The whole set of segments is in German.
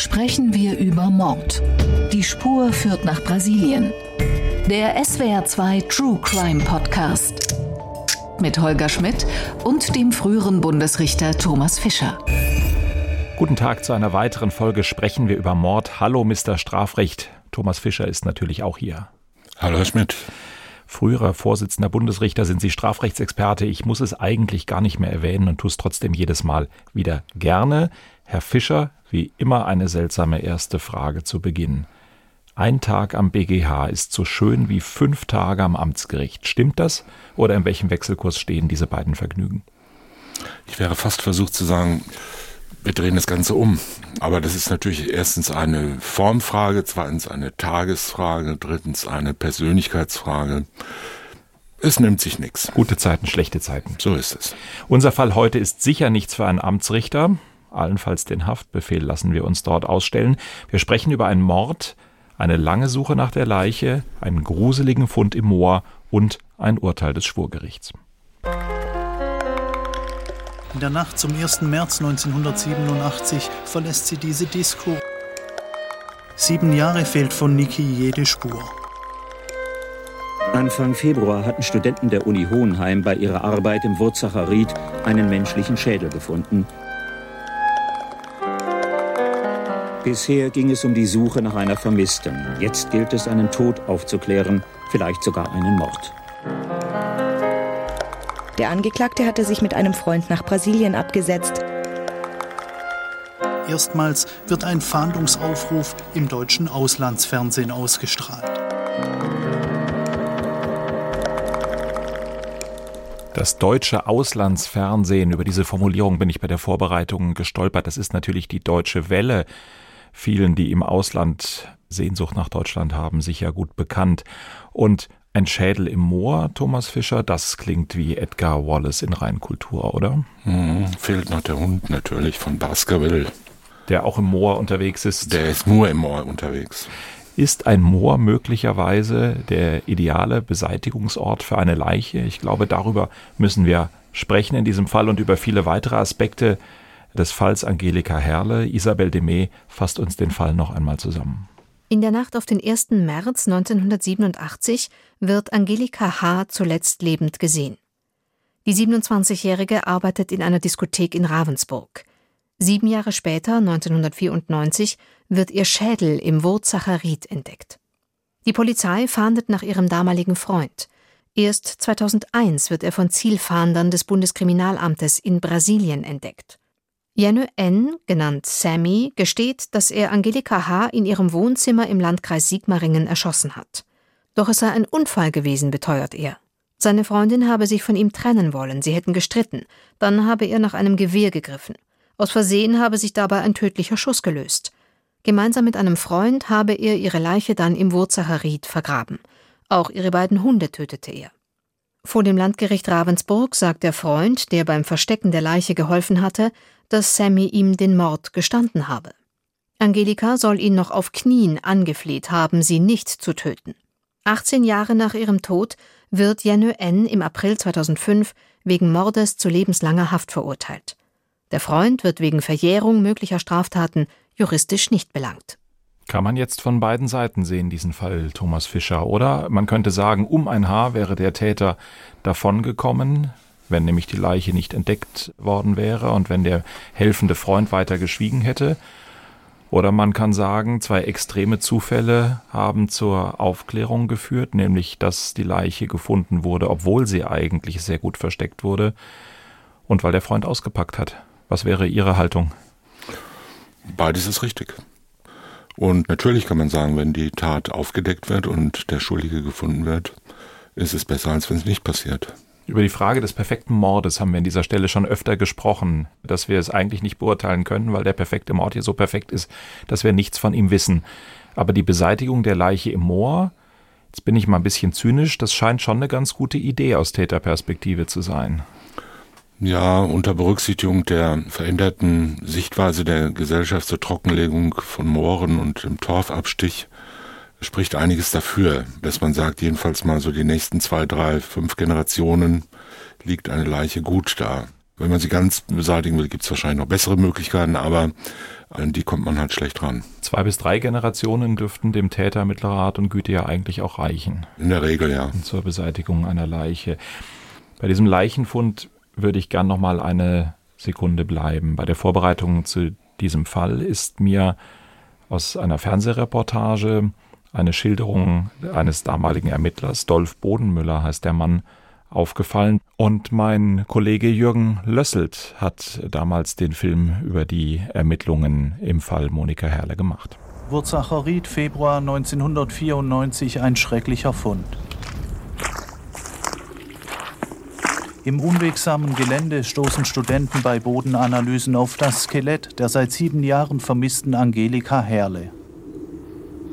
sprechen wir über Mord. Die Spur führt nach Brasilien. Der SWR2 True Crime Podcast. Mit Holger Schmidt und dem früheren Bundesrichter Thomas Fischer. Guten Tag zu einer weiteren Folge Sprechen wir über Mord. Hallo, Mr. Strafrecht. Thomas Fischer ist natürlich auch hier. Hallo, Herr Schmidt. Früherer Vorsitzender Bundesrichter sind Sie Strafrechtsexperte. Ich muss es eigentlich gar nicht mehr erwähnen und tue es trotzdem jedes Mal wieder gerne. Herr Fischer, wie immer eine seltsame erste Frage zu Beginn. Ein Tag am BGH ist so schön wie fünf Tage am Amtsgericht. Stimmt das? Oder in welchem Wechselkurs stehen diese beiden Vergnügen? Ich wäre fast versucht zu sagen, wir drehen das Ganze um. Aber das ist natürlich erstens eine Formfrage, zweitens eine Tagesfrage, drittens eine Persönlichkeitsfrage. Es nimmt sich nichts. Gute Zeiten, schlechte Zeiten. So ist es. Unser Fall heute ist sicher nichts für einen Amtsrichter. Allenfalls den Haftbefehl lassen wir uns dort ausstellen. Wir sprechen über einen Mord, eine lange Suche nach der Leiche, einen gruseligen Fund im Moor und ein Urteil des Schwurgerichts. In der Nacht zum 1. März 1987 verlässt sie diese Disco. Sieben Jahre fehlt von Niki jede Spur. Anfang Februar hatten Studenten der Uni Hohenheim bei ihrer Arbeit im Wurzacher Ried einen menschlichen Schädel gefunden, Bisher ging es um die Suche nach einer Vermissten. Jetzt gilt es, einen Tod aufzuklären, vielleicht sogar einen Mord. Der Angeklagte hatte sich mit einem Freund nach Brasilien abgesetzt. Erstmals wird ein Fahndungsaufruf im deutschen Auslandsfernsehen ausgestrahlt. Das deutsche Auslandsfernsehen, über diese Formulierung bin ich bei der Vorbereitung gestolpert. Das ist natürlich die deutsche Welle vielen, die im Ausland Sehnsucht nach Deutschland haben, sicher gut bekannt. Und ein Schädel im Moor, Thomas Fischer, das klingt wie Edgar Wallace in Reinkultur, oder? Hm, fehlt noch der Hund natürlich von Baskerville. Der auch im Moor unterwegs ist. Der ist nur im Moor unterwegs. Ist ein Moor möglicherweise der ideale Beseitigungsort für eine Leiche? Ich glaube, darüber müssen wir sprechen in diesem Fall und über viele weitere Aspekte des Falls Angelika Herle. Isabel Demey fasst uns den Fall noch einmal zusammen. In der Nacht auf den 1. März 1987 wird Angelika H. zuletzt lebend gesehen. Die 27-Jährige arbeitet in einer Diskothek in Ravensburg. Sieben Jahre später, 1994, wird ihr Schädel im Wurzacher Ried entdeckt. Die Polizei fahndet nach ihrem damaligen Freund. Erst 2001 wird er von Zielfahndern des Bundeskriminalamtes in Brasilien entdeckt. Jenny N., genannt Sammy, gesteht, dass er Angelika H. in ihrem Wohnzimmer im Landkreis Sigmaringen erschossen hat. Doch es sei ein Unfall gewesen, beteuert er. Seine Freundin habe sich von ihm trennen wollen, sie hätten gestritten, dann habe er nach einem Gewehr gegriffen. Aus Versehen habe sich dabei ein tödlicher Schuss gelöst. Gemeinsam mit einem Freund habe er ihre Leiche dann im Wurzacher Ried vergraben. Auch ihre beiden Hunde tötete er. Vor dem Landgericht Ravensburg sagt der Freund, der beim Verstecken der Leiche geholfen hatte, dass Sammy ihm den Mord gestanden habe. Angelika soll ihn noch auf Knien angefleht haben, sie nicht zu töten. 18 Jahre nach ihrem Tod wird Jenny N. im April 2005 wegen Mordes zu lebenslanger Haft verurteilt. Der Freund wird wegen Verjährung möglicher Straftaten juristisch nicht belangt. Kann man jetzt von beiden Seiten sehen, diesen Fall Thomas Fischer, oder? Man könnte sagen, um ein Haar wäre der Täter davongekommen, wenn nämlich die Leiche nicht entdeckt worden wäre und wenn der helfende Freund weiter geschwiegen hätte. Oder man kann sagen, zwei extreme Zufälle haben zur Aufklärung geführt, nämlich dass die Leiche gefunden wurde, obwohl sie eigentlich sehr gut versteckt wurde und weil der Freund ausgepackt hat. Was wäre Ihre Haltung? Beides ist richtig. Und natürlich kann man sagen, wenn die Tat aufgedeckt wird und der Schuldige gefunden wird, ist es besser, als wenn es nicht passiert. Über die Frage des perfekten Mordes haben wir an dieser Stelle schon öfter gesprochen, dass wir es eigentlich nicht beurteilen können, weil der perfekte Mord hier so perfekt ist, dass wir nichts von ihm wissen. Aber die Beseitigung der Leiche im Moor, jetzt bin ich mal ein bisschen zynisch, das scheint schon eine ganz gute Idee aus Täterperspektive zu sein. Ja, unter Berücksichtigung der veränderten Sichtweise der Gesellschaft zur Trockenlegung von Mooren und dem Torfabstich spricht einiges dafür, dass man sagt, jedenfalls mal so die nächsten zwei, drei, fünf Generationen liegt eine Leiche gut da. Wenn man sie ganz beseitigen will, gibt es wahrscheinlich noch bessere Möglichkeiten, aber an die kommt man halt schlecht ran. Zwei bis drei Generationen dürften dem Täter mittlerer Art und Güte ja eigentlich auch reichen. In der Regel, ja. Zur Beseitigung einer Leiche. Bei diesem Leichenfund würde ich gern noch mal eine Sekunde bleiben. Bei der Vorbereitung zu diesem Fall ist mir aus einer Fernsehreportage eine Schilderung eines damaligen Ermittlers, Dolf Bodenmüller heißt der Mann, aufgefallen. Und mein Kollege Jürgen Lösselt hat damals den Film über die Ermittlungen im Fall Monika Herle gemacht. Wurzacher Ried, Februar 1994, ein schrecklicher Fund. Im unwegsamen Gelände stoßen Studenten bei Bodenanalysen auf das Skelett der seit sieben Jahren vermissten Angelika Herle.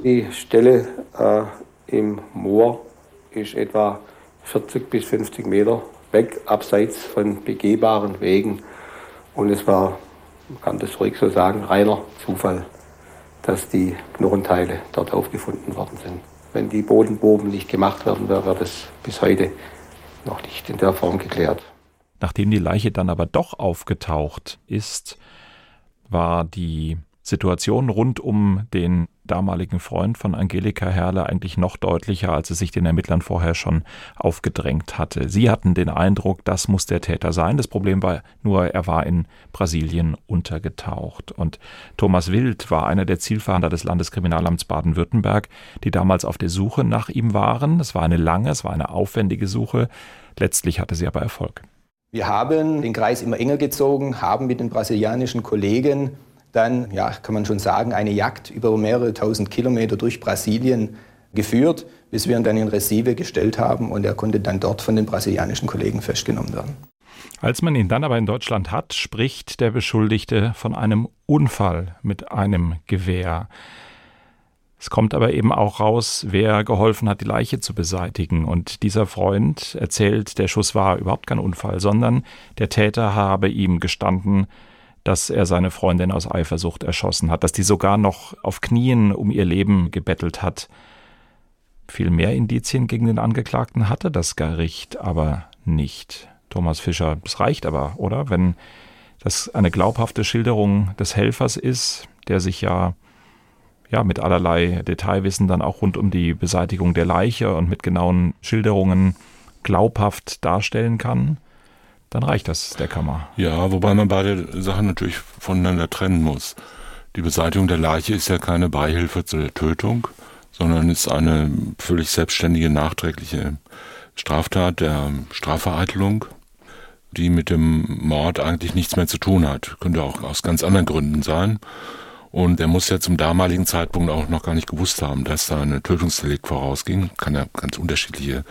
Die Stelle äh, im Moor ist etwa 40 bis 50 Meter weg, abseits von begehbaren Wegen. Und es war, man kann das ruhig so sagen, reiner Zufall, dass die Knochenteile dort aufgefunden worden sind. Wenn die Bodenproben nicht gemacht werden, wäre das bis heute noch nicht in der Form geklärt. Nachdem die Leiche dann aber doch aufgetaucht ist, war die Situation rund um den damaligen Freund von Angelika Herle eigentlich noch deutlicher, als es sich den Ermittlern vorher schon aufgedrängt hatte. Sie hatten den Eindruck, das muss der Täter sein. Das Problem war nur, er war in Brasilien untergetaucht. Und Thomas Wild war einer der Zielfahnder des Landeskriminalamts Baden-Württemberg, die damals auf der Suche nach ihm waren. Es war eine lange, es war eine aufwendige Suche. Letztlich hatte sie aber Erfolg. Wir haben den Kreis immer enger gezogen, haben mit den brasilianischen Kollegen dann, ja, kann man schon sagen, eine Jagd über mehrere tausend Kilometer durch Brasilien geführt, bis wir ihn dann in Recife gestellt haben und er konnte dann dort von den brasilianischen Kollegen festgenommen werden. Als man ihn dann aber in Deutschland hat, spricht der Beschuldigte von einem Unfall mit einem Gewehr. Es kommt aber eben auch raus, wer geholfen hat, die Leiche zu beseitigen. Und dieser Freund erzählt, der Schuss war überhaupt kein Unfall, sondern der Täter habe ihm gestanden, dass er seine Freundin aus Eifersucht erschossen hat, dass die sogar noch auf Knien um ihr Leben gebettelt hat. Viel mehr Indizien gegen den Angeklagten hatte das Gericht aber nicht. Thomas Fischer, das reicht aber, oder? Wenn das eine glaubhafte Schilderung des Helfers ist, der sich ja ja, mit allerlei Detailwissen dann auch rund um die Beseitigung der Leiche und mit genauen Schilderungen glaubhaft darstellen kann, dann reicht das der Kammer. Ja, wobei man beide Sachen natürlich voneinander trennen muss. Die Beseitigung der Leiche ist ja keine Beihilfe zu der Tötung, sondern ist eine völlig selbstständige, nachträgliche Straftat der Strafvereitelung, die mit dem Mord eigentlich nichts mehr zu tun hat. Könnte auch aus ganz anderen Gründen sein. Und er muss ja zum damaligen Zeitpunkt auch noch gar nicht gewusst haben, dass da eine Tötungsdelikt vorausging. Kann ja ganz unterschiedliche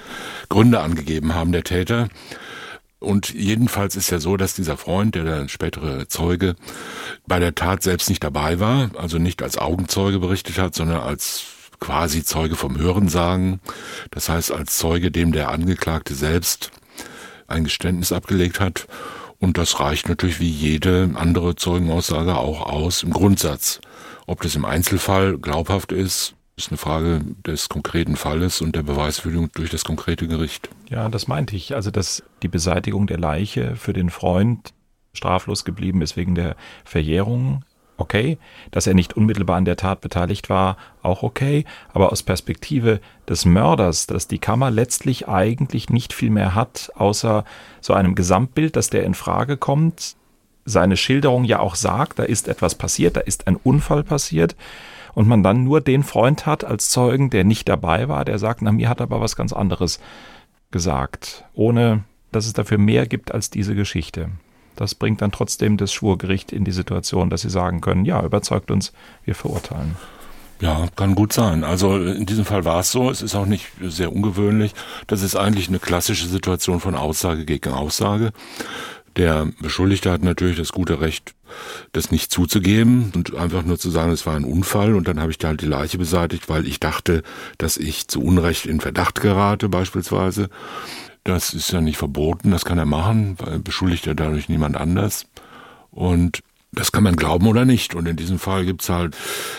Gründe angegeben haben, der Täter. Und jedenfalls ist ja so, dass dieser Freund, der der spätere Zeuge, bei der Tat selbst nicht dabei war, also nicht als Augenzeuge berichtet hat, sondern als quasi Zeuge vom Hörensagen. Das heißt, als Zeuge, dem der Angeklagte selbst ein Geständnis abgelegt hat. Und das reicht natürlich wie jede andere Zeugenaussage auch aus im Grundsatz. Ob das im Einzelfall glaubhaft ist, ist eine Frage des konkreten Falles und der Beweisführung durch das konkrete Gericht. Ja, das meinte ich. Also, dass die Beseitigung der Leiche für den Freund straflos geblieben ist wegen der Verjährung, okay. Dass er nicht unmittelbar an der Tat beteiligt war, auch okay. Aber aus Perspektive des Mörders, dass die Kammer letztlich eigentlich nicht viel mehr hat, außer so einem Gesamtbild, dass der in Frage kommt, seine Schilderung ja auch sagt, da ist etwas passiert, da ist ein Unfall passiert und man dann nur den Freund hat als Zeugen, der nicht dabei war, der sagt, na mir hat aber was ganz anderes gesagt, ohne dass es dafür mehr gibt als diese Geschichte. Das bringt dann trotzdem das Schwurgericht in die Situation, dass sie sagen können, ja, überzeugt uns, wir verurteilen. Ja, kann gut sein. Also in diesem Fall war es so. Es ist auch nicht sehr ungewöhnlich. Das ist eigentlich eine klassische Situation von Aussage gegen Aussage. Der Beschuldigte hat natürlich das gute Recht, das nicht zuzugeben und einfach nur zu sagen, es war ein Unfall und dann habe ich da halt die Leiche beseitigt, weil ich dachte, dass ich zu Unrecht in Verdacht gerate beispielsweise. Das ist ja nicht verboten, das kann er machen, weil beschuldigt er dadurch niemand anders. Und Das kann man glauben oder nicht. Und in diesem Fall gibt's halt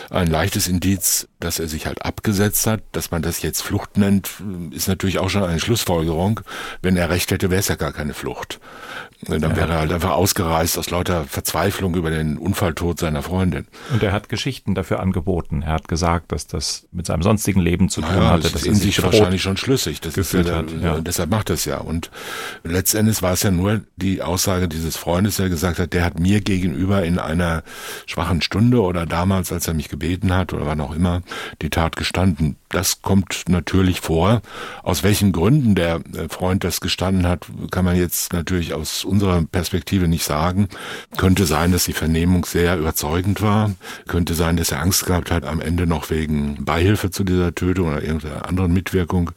ein leichtes Indiz, dass er sich halt abgesetzt hat. Dass man das jetzt Flucht nennt, ist natürlich auch schon eine Schlussfolgerung. Wenn er recht hätte, wäre es ja gar keine Flucht. Dann ja. wäre er halt einfach ausgereist aus lauter Verzweiflung über den Unfalltod seiner Freundin. Und er hat Geschichten dafür angeboten. Er hat gesagt, dass das mit seinem sonstigen Leben zu tun naja, hatte. Das ist in sich wahrscheinlich schon schlüssig. Das ist ja, der, hat, ja. Deshalb macht das ja. Und letztendlich war es ja nur die Aussage dieses Freundes, der gesagt hat, der hat mir gegenüber in einer schwachen Stunde oder damals, als er mich gebeten hat oder wann auch immer, die Tat gestanden. Das kommt natürlich vor. Aus welchen Gründen der äh, Freund das gestanden hat, kann man jetzt natürlich aus unserer Perspektive nicht sagen. Könnte sein, dass die Vernehmung sehr überzeugend war. Könnte sein, dass er Angst gehabt hat, am Ende noch wegen Beihilfe zu dieser Tötung oder irgendeiner anderen Mitwirkung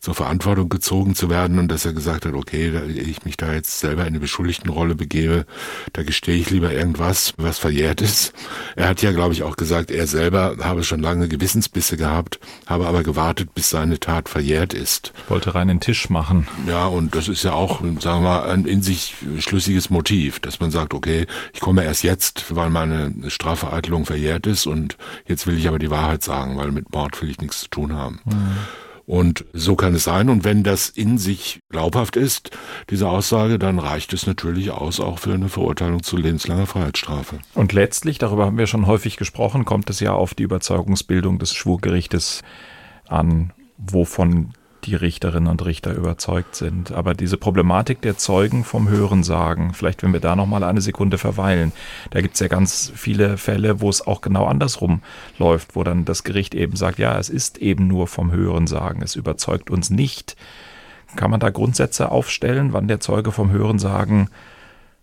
zur Verantwortung gezogen zu werden und dass er gesagt hat, okay, ich mich da jetzt selber in eine Beschuldigtenrolle begebe, da gestehe ich lieber irgendwas, was verjährt ist. Er hat ja, glaube ich, auch gesagt, er selber habe schon lange Gewissensbisse gehabt, habe aber gewartet, bis seine Tat verjährt ist. Wollte rein den Tisch machen. Ja, und das ist ja auch, sagen wir mal, ein in sich schlüssiges Motiv, dass man sagt, okay, ich komme erst jetzt, weil meine Strafvereitelung verjährt ist und jetzt will ich aber die Wahrheit sagen, weil mit Mord will ich nichts zu tun haben. Mhm. Und so kann es sein. Und wenn das in sich glaubhaft ist, diese Aussage, dann reicht es natürlich aus auch für eine Verurteilung zu lebenslanger Freiheitsstrafe. Und letztlich, darüber haben wir schon häufig gesprochen, kommt es ja auf die Überzeugungsbildung des Schwurgerichtes an, wovon die Richterinnen und Richter überzeugt sind. Aber diese Problematik der Zeugen vom Hörensagen, vielleicht wenn wir da nochmal eine Sekunde verweilen, da gibt es ja ganz viele Fälle, wo es auch genau andersrum läuft, wo dann das Gericht eben sagt, ja, es ist eben nur vom Hörensagen, es überzeugt uns nicht. Kann man da Grundsätze aufstellen, wann der Zeuge vom Hörensagen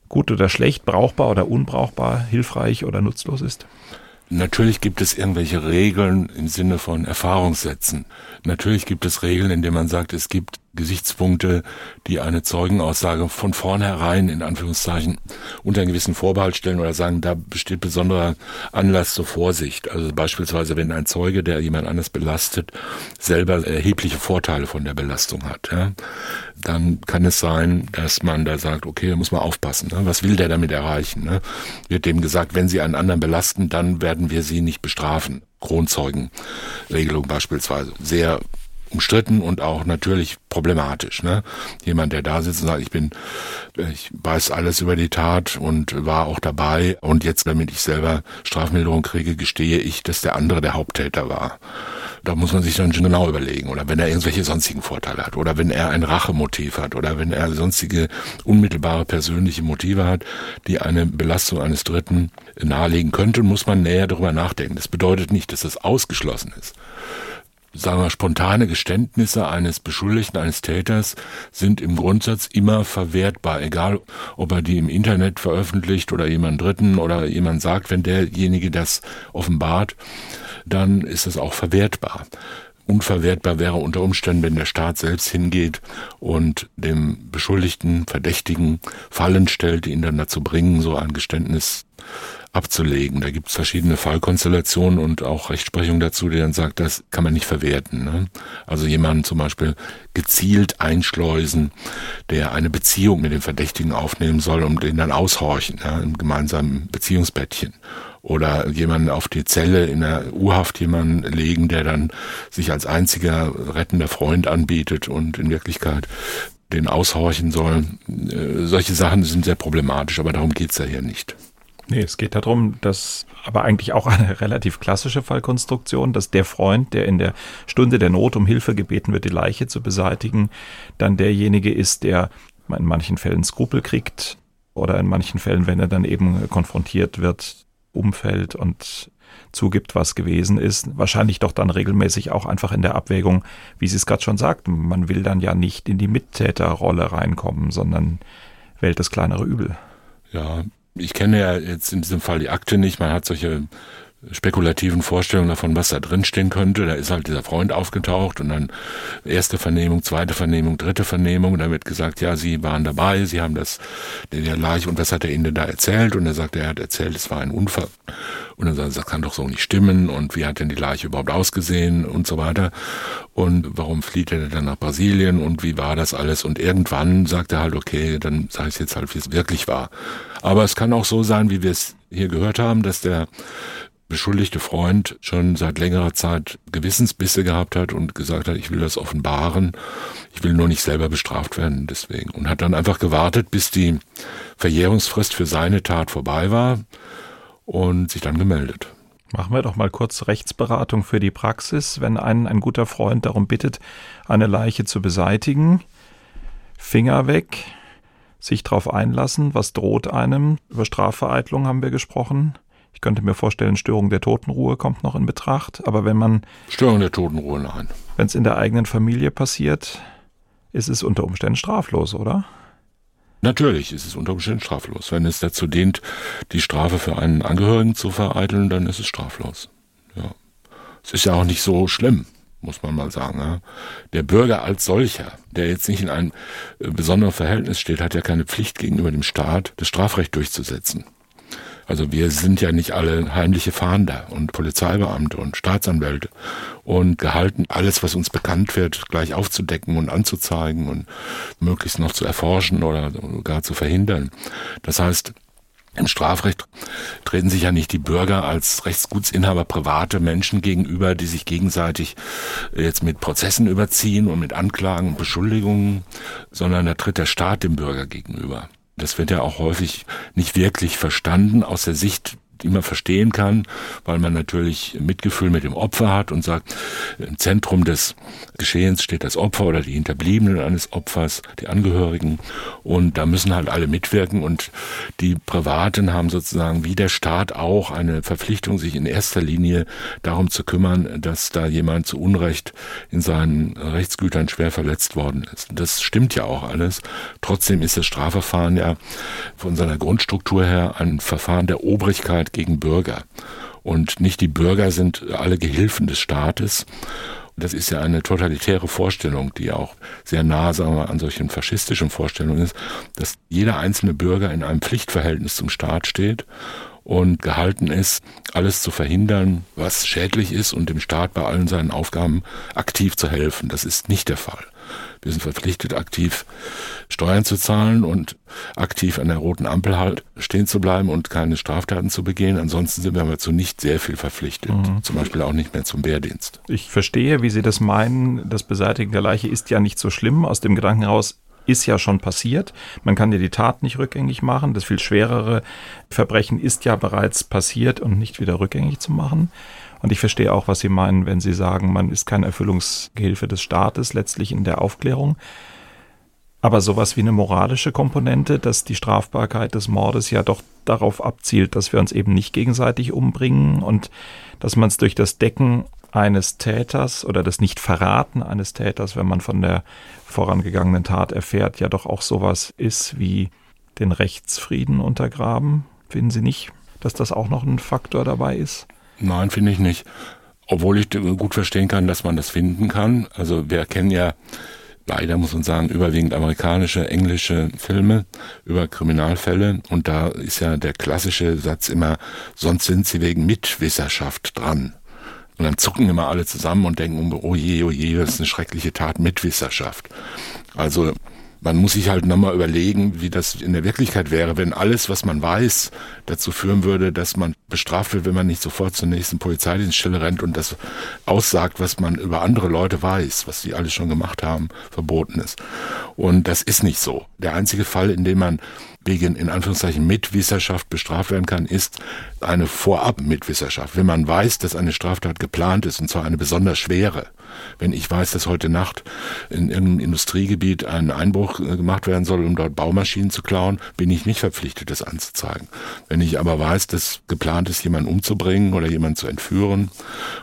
gut oder schlecht, brauchbar oder unbrauchbar, hilfreich oder nutzlos ist? Natürlich gibt es irgendwelche Regeln im Sinne von Erfahrungssätzen. Natürlich gibt es Regeln, in denen man sagt, es gibt Gesichtspunkte, die eine Zeugenaussage von vornherein in Anführungszeichen unter einen gewissen Vorbehalt stellen oder sagen, da besteht besonderer Anlass zur Vorsicht. Also beispielsweise, wenn ein Zeuge, der jemand anders belastet, selber erhebliche Vorteile von der Belastung hat, ja, dann kann es sein, dass man da sagt, okay, da muss man aufpassen. Ne? Was will der damit erreichen? Ne? Wird dem gesagt, wenn Sie einen anderen belasten, dann werden wir Sie nicht bestrafen. Kronzeugenregelung beispielsweise. Sehr umstritten und auch natürlich problematisch. Ne? Jemand, der da sitzt und sagt, ich bin, ich weiß alles über die Tat und war auch dabei und jetzt, damit ich selber Strafmilderung kriege, gestehe ich, dass der andere der Haupttäter war. Da muss man sich dann schon genau überlegen. Oder wenn er irgendwelche sonstigen Vorteile hat. Oder wenn er ein Rachemotiv hat. Oder wenn er sonstige unmittelbare persönliche Motive hat, die eine Belastung eines Dritten nahelegen könnten, muss man näher darüber nachdenken. Das bedeutet nicht, dass das ausgeschlossen ist sagen wir, spontane Geständnisse eines Beschuldigten, eines Täters sind im Grundsatz immer verwertbar, egal ob er die im Internet veröffentlicht oder jemand Dritten oder jemand sagt, wenn derjenige das offenbart, dann ist es auch verwertbar. Unverwertbar wäre unter Umständen, wenn der Staat selbst hingeht und dem Beschuldigten, Verdächtigen Fallen stellt, die ihn dann dazu bringen, so ein Geständnis abzulegen. Da gibt es verschiedene Fallkonstellationen und auch Rechtsprechung dazu, die dann sagt, das kann man nicht verwerten. Ne? Also jemanden zum Beispiel gezielt einschleusen, der eine Beziehung mit dem Verdächtigen aufnehmen soll und den dann aushorchen ja, im gemeinsamen Beziehungsbettchen. Oder jemanden auf die Zelle in der U-Haft jemanden legen, der dann sich als einziger rettender Freund anbietet und in Wirklichkeit den aushorchen soll. Äh, solche Sachen sind sehr problematisch, aber darum geht's ja hier nicht. Nee, es geht darum, dass aber eigentlich auch eine relativ klassische Fallkonstruktion, dass der Freund, der in der Stunde der Not um Hilfe gebeten wird, die Leiche zu beseitigen, dann derjenige ist, der in manchen Fällen Skrupel kriegt oder in manchen Fällen, wenn er dann eben konfrontiert wird, umfällt und zugibt, was gewesen ist, wahrscheinlich doch dann regelmäßig auch einfach in der Abwägung, wie Sie es gerade schon sagten, man will dann ja nicht in die Mittäterrolle reinkommen, sondern wählt das kleinere Übel. Ja, ich kenne ja jetzt in diesem Fall die Akte nicht. Man hat solche spekulativen Vorstellungen davon, was da drin stehen könnte. Da ist halt dieser Freund aufgetaucht und dann erste Vernehmung, zweite Vernehmung, dritte Vernehmung. Und da wird gesagt, ja, Sie waren dabei, Sie haben das, der Leiche, und was hat er Ihnen da erzählt? Und er sagt, er hat erzählt, es war ein Unfall. Und dann sagt er, das kann doch so nicht stimmen. Und wie hat denn die Leiche überhaupt ausgesehen und so weiter? Und warum flieht er dann nach Brasilien? Und wie war das alles? Und irgendwann sagt er halt, okay, dann sage ich jetzt halt, wie es wirklich war. Aber es kann auch so sein, wie wir es hier gehört haben, dass der beschuldigte Freund schon seit längerer Zeit Gewissensbisse gehabt hat und gesagt hat, ich will das offenbaren, ich will nur nicht selber bestraft werden deswegen. Und hat dann einfach gewartet, bis die Verjährungsfrist für seine Tat vorbei war und sich dann gemeldet. Machen wir doch mal kurz Rechtsberatung für die Praxis. Wenn einen ein guter Freund darum bittet, eine Leiche zu beseitigen, Finger weg, sich darauf einlassen, was droht einem. Über Strafvereitlung haben wir gesprochen. Ich könnte mir vorstellen, Störung der Totenruhe kommt noch in Betracht. Aber wenn man. Störung der Totenruhe, nein. Wenn es in der eigenen Familie passiert, ist es unter Umständen straflos, oder? Natürlich ist es unter Umständen straflos. Wenn es dazu dient, die Strafe für einen Angehörigen zu vereiteln, dann ist es straflos. Ja. Es ist ja auch nicht so schlimm, muss man mal sagen. Ja. Der Bürger als solcher, der jetzt nicht in einem äh, besonderen Verhältnis steht, hat ja keine Pflicht gegenüber dem Staat, das Strafrecht durchzusetzen. Also wir sind ja nicht alle heimliche Fahnder und Polizeibeamte und Staatsanwälte und gehalten, alles, was uns bekannt wird, gleich aufzudecken und anzuzeigen und möglichst noch zu erforschen oder gar zu verhindern. Das heißt, im Strafrecht treten sich ja nicht die Bürger als Rechtsgutsinhaber private Menschen gegenüber, die sich gegenseitig jetzt mit Prozessen überziehen und mit Anklagen und Beschuldigungen, sondern da tritt der Staat dem Bürger gegenüber. Das wird ja auch häufig nicht wirklich verstanden aus der Sicht man verstehen kann, weil man natürlich Mitgefühl mit dem Opfer hat und sagt, im Zentrum des Geschehens steht das Opfer oder die Hinterbliebenen eines Opfers, die Angehörigen und da müssen halt alle mitwirken und die Privaten haben sozusagen wie der Staat auch eine Verpflichtung, sich in erster Linie darum zu kümmern, dass da jemand zu Unrecht in seinen Rechtsgütern schwer verletzt worden ist. Das stimmt ja auch alles. Trotzdem ist das Strafverfahren ja von seiner Grundstruktur her ein Verfahren der Obrigkeit gegen Bürger. Und nicht die Bürger sind alle Gehilfen des Staates. Das ist ja eine totalitäre Vorstellung, die auch sehr nah sagen wir, an solchen faschistischen Vorstellungen ist, dass jeder einzelne Bürger in einem Pflichtverhältnis zum Staat steht und gehalten ist, alles zu verhindern, was schädlich ist und dem Staat bei allen seinen Aufgaben aktiv zu helfen. Das ist nicht der Fall. Wir sind verpflichtet, aktiv Steuern zu zahlen und aktiv an der roten Ampel halt stehen zu bleiben und keine Straftaten zu begehen. Ansonsten sind wir dazu nicht sehr viel verpflichtet. Mhm. Zum Beispiel auch nicht mehr zum Wehrdienst. Ich verstehe, wie Sie das meinen. Das Beseitigen der Leiche ist ja nicht so schlimm. Aus dem Gedanken heraus, ist ja schon passiert. Man kann ja die Tat nicht rückgängig machen. Das viel schwerere Verbrechen ist ja bereits passiert und nicht wieder rückgängig zu machen. Und ich verstehe auch, was Sie meinen, wenn Sie sagen, man ist keine Erfüllungsgehilfe des Staates letztlich in der Aufklärung. Aber sowas wie eine moralische Komponente, dass die Strafbarkeit des Mordes ja doch darauf abzielt, dass wir uns eben nicht gegenseitig umbringen und dass man es durch das Decken eines Täters oder das Nicht-Verraten eines Täters, wenn man von der vorangegangenen Tat erfährt, ja doch auch sowas ist wie den Rechtsfrieden untergraben. Finden Sie nicht, dass das auch noch ein Faktor dabei ist? Nein, finde ich nicht. Obwohl ich gut verstehen kann, dass man das finden kann. Also wir kennen ja leider muss man sagen, überwiegend amerikanische, englische Filme über Kriminalfälle. Und da ist ja der klassische Satz immer, sonst sind sie wegen Mitwisserschaft dran. Und dann zucken immer alle zusammen und denken, oh je, oh je, das ist eine schreckliche Tat, Mitwisserschaft. Also man muss sich halt nochmal überlegen, wie das in der Wirklichkeit wäre, wenn alles, was man weiß, dazu führen würde, dass man bestraft wird, wenn man nicht sofort zur nächsten Polizeidienststelle rennt und das aussagt, was man über andere Leute weiß, was die alles schon gemacht haben, verboten ist. Und das ist nicht so. Der einzige Fall, in dem man wegen in Anführungszeichen Mitwisserschaft bestraft werden kann, ist eine Vorab-Mitwisserschaft. Wenn man weiß, dass eine Straftat geplant ist, und zwar eine besonders schwere. Wenn ich weiß, dass heute Nacht in irgendeinem Industriegebiet ein Einbruch äh, gemacht werden soll, um dort Baumaschinen zu klauen, bin ich nicht verpflichtet, das anzuzeigen. Wenn ich aber weiß, dass geplant ist, jemanden umzubringen oder jemanden zu entführen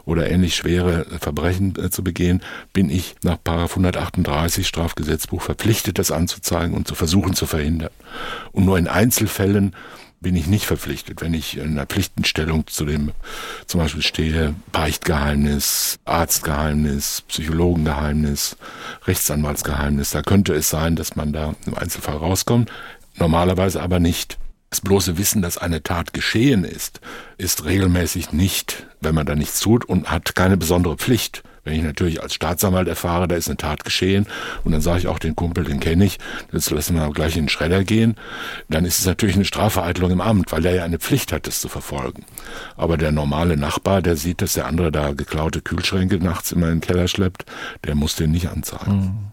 oder ähnlich schwere Verbrechen äh, zu begehen, bin ich nach 138 Strafgesetzbuch verpflichtet, das anzuzeigen und zu versuchen zu verhindern. Und nur in Einzelfällen bin ich nicht verpflichtet, wenn ich in einer Pflichtenstellung zu dem zum Beispiel stehe, Beichtgeheimnis, Arztgeheimnis, Psychologengeheimnis, Rechtsanwaltsgeheimnis, da könnte es sein, dass man da im Einzelfall rauskommt, normalerweise aber nicht. Das bloße Wissen, dass eine Tat geschehen ist, ist regelmäßig nicht, wenn man da nichts tut und hat keine besondere Pflicht, Wenn ich natürlich als Staatsanwalt erfahre, da ist eine Tat geschehen und dann sage ich auch, den Kumpel, den kenne ich, jetzt lassen wir gleich in den Schredder gehen, dann ist es natürlich eine Strafvereitelung im Amt, weil der ja eine Pflicht hat, das zu verfolgen. Aber der normale Nachbar, der sieht, dass der andere da geklaute Kühlschränke nachts immer in den Keller schleppt, der muss den nicht anzeigen. Mhm.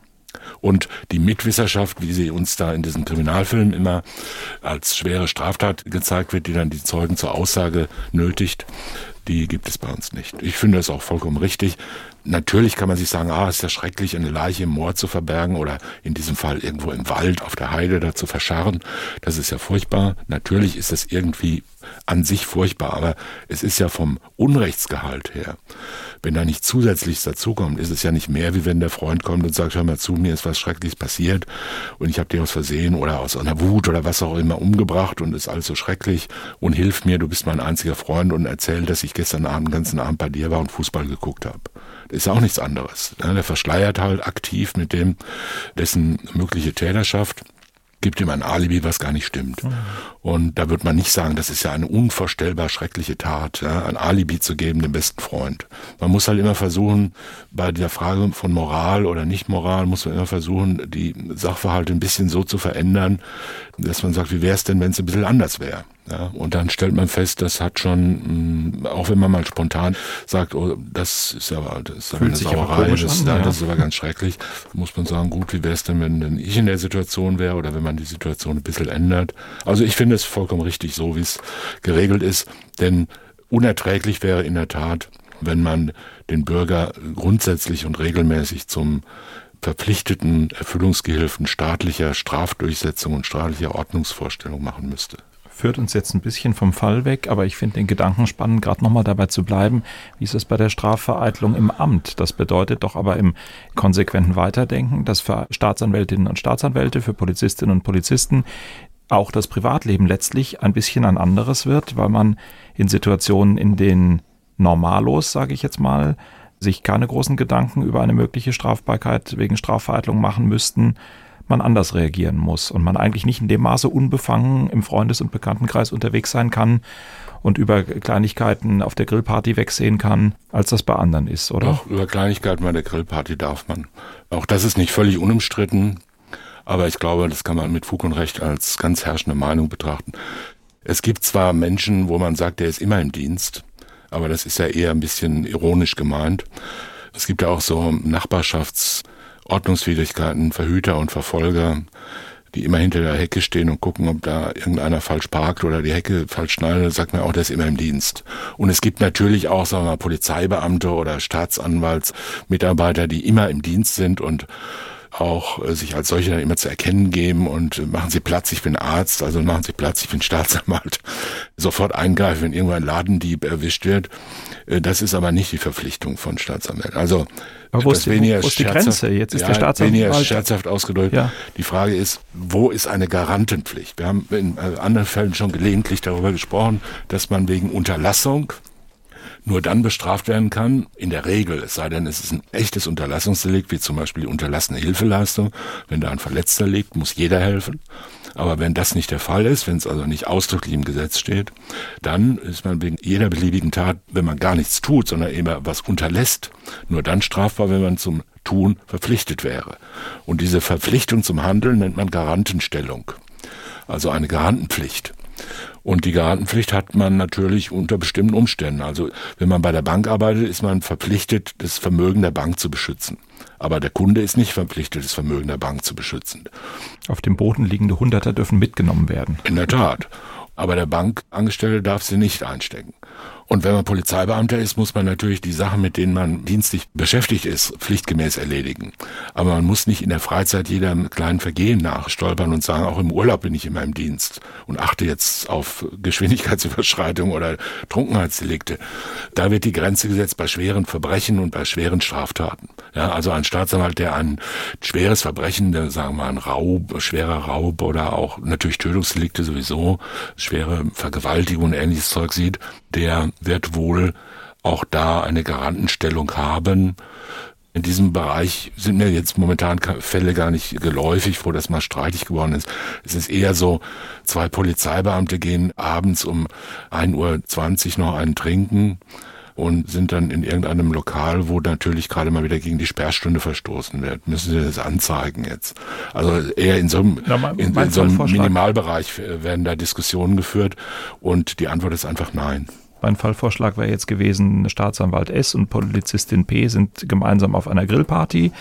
Und die Mitwisserschaft, wie sie uns da in diesem Kriminalfilm immer als schwere Straftat gezeigt wird, die dann die Zeugen zur Aussage nötigt, die gibt es bei uns nicht. Ich finde es auch vollkommen richtig. Natürlich kann man sich sagen, ah, ist ja schrecklich, eine Leiche im Moor zu verbergen oder in diesem Fall irgendwo im Wald auf der Heide da zu verscharren. Das ist ja furchtbar. Natürlich ist das irgendwie an sich furchtbar, aber es ist ja vom Unrechtsgehalt her, wenn da nicht zusätzliches dazukommt, ist es ja nicht mehr, wie wenn der Freund kommt und sagt, hör mal zu, mir ist was Schreckliches passiert und ich habe dir aus Versehen oder aus einer Wut oder was auch immer umgebracht und ist alles so schrecklich und hilf mir, du bist mein einziger Freund und erzähl, dass ich gestern Abend den ganzen Abend bei dir war und Fußball geguckt habe ist auch nichts anderes. Der verschleiert halt aktiv mit dem, dessen mögliche Täterschaft gibt ihm ein Alibi, was gar nicht stimmt. Und da wird man nicht sagen, das ist ja eine unvorstellbar schreckliche Tat, ja, ein Alibi zu geben dem besten Freund. Man muss halt immer versuchen, bei der Frage von Moral oder Nicht-Moral, muss man immer versuchen, die Sachverhalte ein bisschen so zu verändern, dass man sagt, wie wäre es denn, wenn es ein bisschen anders wäre? Ja, und dann stellt man fest, das hat schon, mm, auch wenn man mal spontan sagt, oh, das ist aber, das ist aber eine Sauerei, das, an, ja. das ist aber ganz schrecklich, muss man sagen, gut, wie wäre es denn, wenn denn ich in der Situation wäre oder wenn man die Situation ein bisschen ändert. Also ich finde es vollkommen richtig, so wie es geregelt ist, denn unerträglich wäre in der Tat, wenn man den Bürger grundsätzlich und regelmäßig zum verpflichteten Erfüllungsgehilfen staatlicher Strafdurchsetzung und staatlicher Ordnungsvorstellung machen müsste führt uns jetzt ein bisschen vom Fall weg, aber ich finde den Gedanken spannend, gerade nochmal dabei zu bleiben. Wie ist es bei der Strafvereitlung im Amt? Das bedeutet doch aber im konsequenten Weiterdenken, dass für Staatsanwältinnen und Staatsanwälte, für Polizistinnen und Polizisten auch das Privatleben letztlich ein bisschen ein anderes wird, weil man in Situationen, in denen normalos, sage ich jetzt mal, sich keine großen Gedanken über eine mögliche Strafbarkeit wegen Strafvereitlung machen müssten, man anders reagieren muss und man eigentlich nicht in dem Maße unbefangen im Freundes- und Bekanntenkreis unterwegs sein kann und über Kleinigkeiten auf der Grillparty wegsehen kann, als das bei anderen ist, oder? Doch, über Kleinigkeiten bei der Grillparty darf man. Auch das ist nicht völlig unumstritten, aber ich glaube, das kann man mit Fug und Recht als ganz herrschende Meinung betrachten. Es gibt zwar Menschen, wo man sagt, der ist immer im Dienst, aber das ist ja eher ein bisschen ironisch gemeint. Es gibt ja auch so Nachbarschafts- Ordnungswidrigkeiten, Verhüter und Verfolger, die immer hinter der Hecke stehen und gucken, ob da irgendeiner falsch parkt oder die Hecke falsch schneidet, sagt man auch, der ist immer im Dienst. Und es gibt natürlich auch, sagen wir mal, Polizeibeamte oder Staatsanwaltsmitarbeiter, die immer im Dienst sind und auch äh, sich als solche dann immer zu erkennen geben und äh, machen Sie Platz, ich bin Arzt, also machen Sie Platz, ich bin Staatsanwalt. Sofort eingreifen, wenn irgendwo ein Ladendieb erwischt wird. Äh, das ist aber nicht die Verpflichtung von Staatsanwälten. Also aber wo ist, die, wo ist die Grenze? Jetzt ist ja, der Staatsanwalt. Weniger scherzhaft ausgedrückt. Ja. Die Frage ist, wo ist eine Garantenpflicht? Wir haben in anderen Fällen schon gelegentlich darüber gesprochen, dass man wegen Unterlassung nur dann bestraft werden kann, in der Regel, es sei denn, es ist ein echtes Unterlassungsdelikt, wie zum Beispiel unterlassene Hilfeleistung. Wenn da ein Verletzter liegt, muss jeder helfen. Aber wenn das nicht der Fall ist, wenn es also nicht ausdrücklich im Gesetz steht, dann ist man wegen jeder beliebigen Tat, wenn man gar nichts tut, sondern eben was unterlässt, nur dann strafbar, wenn man zum Tun verpflichtet wäre. Und diese Verpflichtung zum Handeln nennt man Garantenstellung. Also eine Garantenpflicht. Und die Garantenpflicht hat man natürlich unter bestimmten Umständen. Also wenn man bei der Bank arbeitet, ist man verpflichtet, das Vermögen der Bank zu beschützen. Aber der Kunde ist nicht verpflichtet, das Vermögen der Bank zu beschützen. Auf dem Boden liegende Hunderter dürfen mitgenommen werden. In der Tat. Aber der Bankangestellte darf sie nicht einstecken. Und wenn man Polizeibeamter ist, muss man natürlich die Sachen, mit denen man dienstlich beschäftigt ist, pflichtgemäß erledigen. Aber man muss nicht in der Freizeit jedem kleinen Vergehen nachstolpern und sagen, auch im Urlaub bin ich immer im Dienst und achte jetzt auf Geschwindigkeitsüberschreitung oder Trunkenheitsdelikte. Da wird die Grenze gesetzt bei schweren Verbrechen und bei schweren Straftaten. Ja, also ein Staatsanwalt, der ein schweres Verbrechen, der, sagen wir mal ein Raub, schwerer Raub oder auch natürlich Tötungsdelikte sowieso, schwere Vergewaltigung und ähnliches Zeug sieht, der wird wohl auch da eine Garantenstellung haben. In diesem Bereich sind mir jetzt momentan Fälle gar nicht geläufig, wo das mal streitig geworden ist. Es ist eher so, zwei Polizeibeamte gehen abends um 1.20 Uhr noch einen trinken und sind dann in irgendeinem Lokal, wo natürlich gerade mal wieder gegen die Sperrstunde verstoßen wird. Müssen Sie das anzeigen jetzt? Also eher in so einem, Na, mein, in, in so einem Minimalbereich werden da Diskussionen geführt und die Antwort ist einfach nein. Mein Fallvorschlag wäre jetzt gewesen, Staatsanwalt S und Polizistin P sind gemeinsam auf einer Grillparty.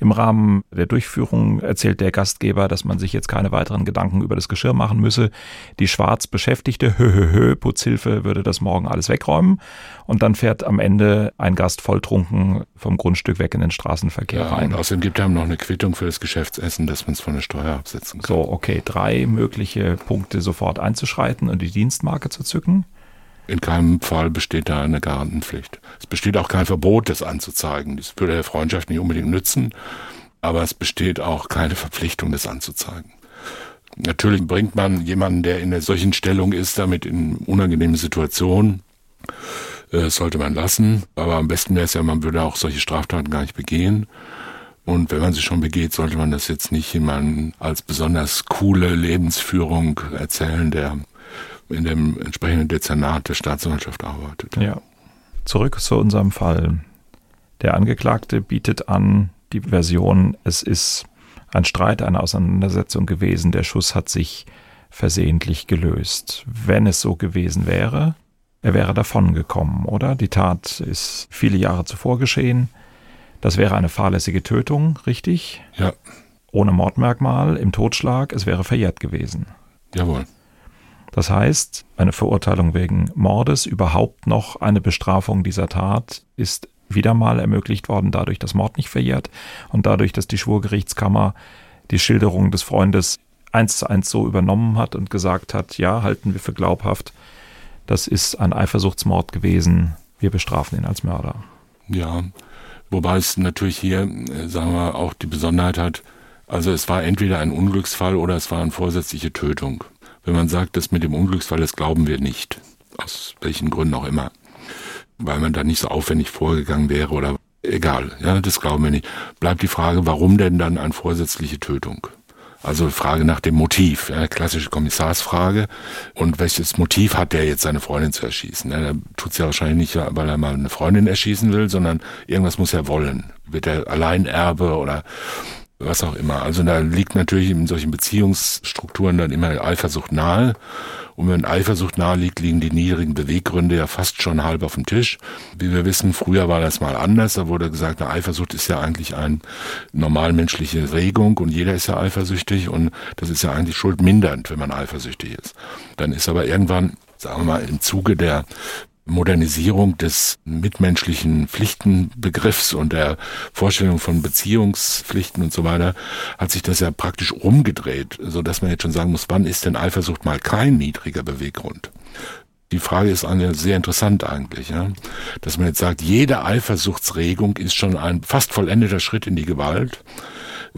Im Rahmen der Durchführung erzählt der Gastgeber, dass man sich jetzt keine weiteren Gedanken über das Geschirr machen müsse. Die schwarz Beschäftigte, hö, hö, hö, Putzhilfe würde das morgen alles wegräumen. Und dann fährt am Ende ein Gast volltrunken vom Grundstück weg in den Straßenverkehr ja, rein. Und außerdem gibt er noch eine Quittung für das Geschäftsessen, dass man es von der Steuer absetzen kann. So, okay, drei mögliche Punkte sofort einzuschreiten und die Dienstmarke zu zücken. In keinem Fall besteht da eine Garantenpflicht. Es besteht auch kein Verbot, das anzuzeigen. Das würde der Freundschaft nicht unbedingt nützen, aber es besteht auch keine Verpflichtung, das anzuzeigen. Natürlich bringt man jemanden, der in einer solchen Stellung ist, damit in unangenehme Situationen. Äh, sollte man lassen. Aber am besten wäre es ja, man würde auch solche Straftaten gar nicht begehen. Und wenn man sie schon begeht, sollte man das jetzt nicht jemandem als besonders coole Lebensführung erzählen, der in dem entsprechenden Dezernat der Staatsanwaltschaft arbeitet. Ja. Zurück zu unserem Fall. Der Angeklagte bietet an, die Version, es ist ein Streit, eine Auseinandersetzung gewesen, der Schuss hat sich versehentlich gelöst. Wenn es so gewesen wäre, er wäre davongekommen, oder? Die Tat ist viele Jahre zuvor geschehen. Das wäre eine fahrlässige Tötung, richtig? Ja. Ohne Mordmerkmal, im Totschlag, es wäre verjährt gewesen. Jawohl. Das heißt, eine Verurteilung wegen Mordes, überhaupt noch eine Bestrafung dieser Tat ist wieder mal ermöglicht worden, dadurch, dass Mord nicht verjährt und dadurch, dass die Schwurgerichtskammer die Schilderung des Freundes eins zu eins so übernommen hat und gesagt hat, ja, halten wir für glaubhaft, das ist ein Eifersuchtsmord gewesen, wir bestrafen ihn als Mörder. Ja, wobei es natürlich hier, äh, sagen wir, auch die Besonderheit hat, also es war entweder ein Unglücksfall oder es war eine vorsätzliche Tötung wenn man sagt, das mit dem Unglücksfall, das glauben wir nicht. Aus welchen Gründen auch immer. Weil man da nicht so aufwendig vorgegangen wäre oder egal, ja, das glauben wir nicht. Bleibt die Frage, warum denn dann eine vorsätzliche Tötung? Also Frage nach dem Motiv, ja, klassische Kommissarsfrage. Und welches Motiv hat der jetzt, seine Freundin zu erschießen? Ja, er tut es ja wahrscheinlich nicht, weil er mal eine Freundin erschießen will, sondern irgendwas muss er wollen. Wird er Alleinerbe oder was auch immer. Also da liegt natürlich in solchen Beziehungsstrukturen dann immer Eifersucht nahe. Und wenn Eifersucht nahe liegt, liegen die niedrigen Beweggründe ja fast schon halb auf dem Tisch. Wie wir wissen, früher war das mal anders. Da wurde gesagt, eine Eifersucht ist ja eigentlich eine normalmenschliche Regung und jeder ist ja eifersüchtig und das ist ja eigentlich schuldmindernd, wenn man eifersüchtig ist. Dann ist aber irgendwann sagen wir mal, im Zuge der Modernisierung des mitmenschlichen Pflichtenbegriffs und der Vorstellung von Beziehungspflichten und so weiter hat sich das ja praktisch umgedreht, so dass man jetzt schon sagen muss, wann ist denn Eifersucht mal kein niedriger Beweggrund? Die Frage ist eine sehr interessant eigentlich, ja? dass man jetzt sagt, jede Eifersuchtsregung ist schon ein fast vollendeter Schritt in die Gewalt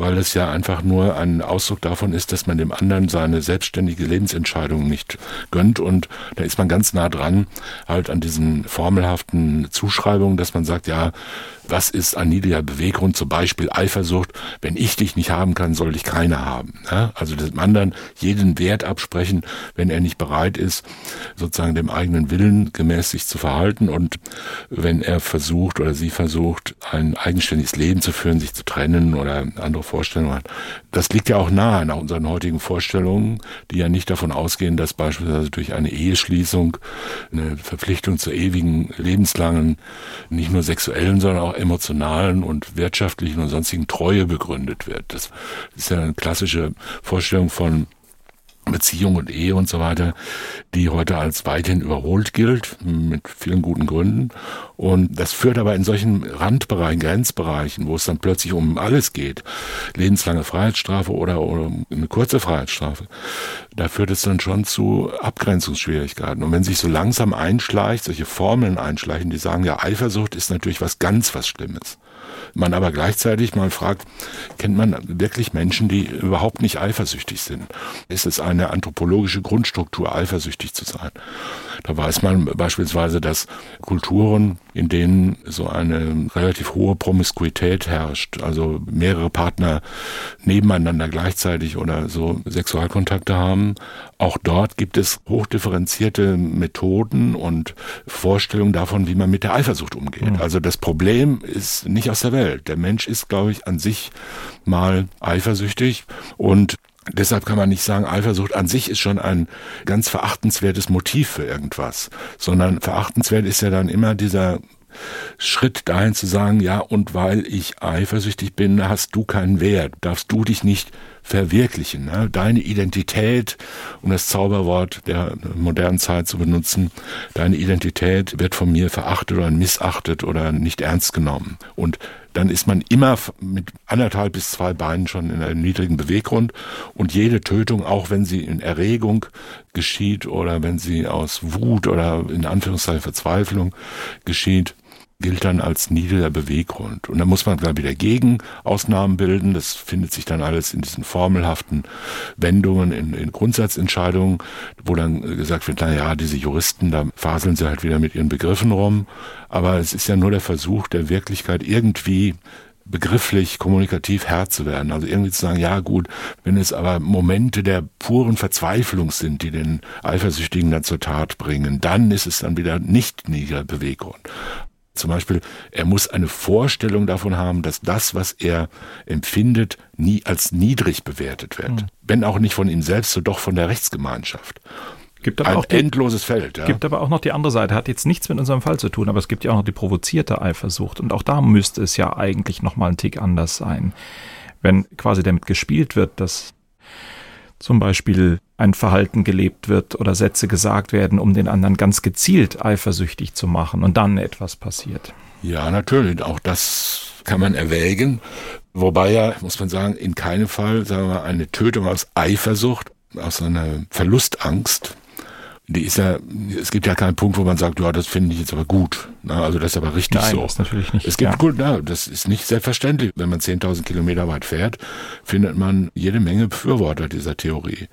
weil es ja einfach nur ein Ausdruck davon ist, dass man dem anderen seine selbstständige Lebensentscheidung nicht gönnt und da ist man ganz nah dran halt an diesen formelhaften Zuschreibungen, dass man sagt, ja, was ist ein niedriger Beweggrund, zum Beispiel Eifersucht, wenn ich dich nicht haben kann, soll ich keine haben. Ja? Also dem anderen jeden Wert absprechen, wenn er nicht bereit ist, sozusagen dem eigenen Willen gemäß sich zu verhalten und wenn er versucht oder sie versucht, ein eigenständiges Leben zu führen, sich zu trennen oder andere Vorstellungen hat. Das liegt ja auch nahe nach unseren heutigen Vorstellungen, die ja nicht davon ausgehen, dass beispielsweise durch eine Eheschließung eine Verpflichtung zur ewigen, lebenslangen, nicht nur sexuellen, sondern auch emotionalen und wirtschaftlichen und sonstigen Treue begründet wird. Das ist ja eine klassische Vorstellung von Beziehung und Ehe und so weiter, die heute als weithin überholt gilt, mit vielen guten Gründen. Und das führt aber in solchen Randbereichen, Grenzbereichen, wo es dann plötzlich um alles geht, lebenslange Freiheitsstrafe oder, oder eine kurze Freiheitsstrafe, da führt es dann schon zu Abgrenzungsschwierigkeiten. Und wenn sich so langsam einschleicht, solche Formeln einschleichen, die sagen, ja, Eifersucht ist natürlich was ganz was Schlimmes man aber gleichzeitig mal fragt, kennt man wirklich Menschen, die überhaupt nicht eifersüchtig sind? Ist es eine anthropologische Grundstruktur, eifersüchtig zu sein. Da weiß man beispielsweise, dass Kulturen, in denen so eine relativ hohe Promiskuität herrscht, also mehrere Partner nebeneinander gleichzeitig oder so Sexualkontakte haben, auch dort gibt es hochdifferenzierte Methoden und Vorstellungen davon, wie man mit der Eifersucht umgeht. Mhm. Also das Problem ist nicht aus der Welt. Der Mensch ist, glaube ich, an sich mal eifersüchtig und Deshalb kann man nicht sagen, Eifersucht an sich ist schon ein ganz verachtenswertes Motiv für irgendwas, sondern verachtenswert ist ja dann immer dieser Schritt dahin zu sagen, ja, und weil ich eifersüchtig bin, hast du keinen Wert, darfst du dich nicht verwirklichen. Ne? Deine Identität, um das Zauberwort der modernen Zeit zu benutzen, deine Identität wird von mir verachtet oder missachtet oder nicht ernst genommen. Und dann ist man immer mit anderthalb bis zwei Beinen schon in einem niedrigen Beweggrund. Und jede Tötung, auch wenn sie in Erregung geschieht oder wenn sie aus Wut oder in Anführungszeichen Verzweiflung geschieht, gilt dann als niedriger Beweggrund. Und da muss man dann wieder Gegenausnahmen bilden. Das findet sich dann alles in diesen formelhaften Wendungen, in, in Grundsatzentscheidungen, wo dann gesagt wird, na ja, diese Juristen, da faseln sie halt wieder mit ihren Begriffen rum. Aber es ist ja nur der Versuch der Wirklichkeit irgendwie begrifflich, kommunikativ Herr zu werden. Also irgendwie zu sagen, ja gut, wenn es aber Momente der puren Verzweiflung sind, die den Eifersüchtigen dann zur Tat bringen, dann ist es dann wieder nicht niedriger Beweggrund. Zum Beispiel, er muss eine Vorstellung davon haben, dass das, was er empfindet, nie als niedrig bewertet wird. Mhm. Wenn auch nicht von ihm selbst, so doch von der Rechtsgemeinschaft. Gibt aber ein auch die, endloses Feld. Ja. Gibt aber auch noch die andere Seite. Hat jetzt nichts mit unserem Fall zu tun, aber es gibt ja auch noch die provozierte Eifersucht. Und auch da müsste es ja eigentlich noch mal ein Tick anders sein. Wenn quasi damit gespielt wird, dass zum Beispiel ein Verhalten gelebt wird oder Sätze gesagt werden, um den anderen ganz gezielt eifersüchtig zu machen und dann etwas passiert. Ja, natürlich. Auch das kann man erwägen. Wobei ja, muss man sagen, in keinem Fall, sagen wir eine Tötung aus Eifersucht, aus einer Verlustangst die ist ja, es gibt ja keinen Punkt, wo man sagt, ja, das finde ich jetzt aber gut. Na, also das ist aber richtig Nein, so. Das ist natürlich nicht. Es gibt ja. gut, na, das ist nicht selbstverständlich. Wenn man 10.000 Kilometer weit fährt, findet man jede Menge Befürworter dieser Theorie.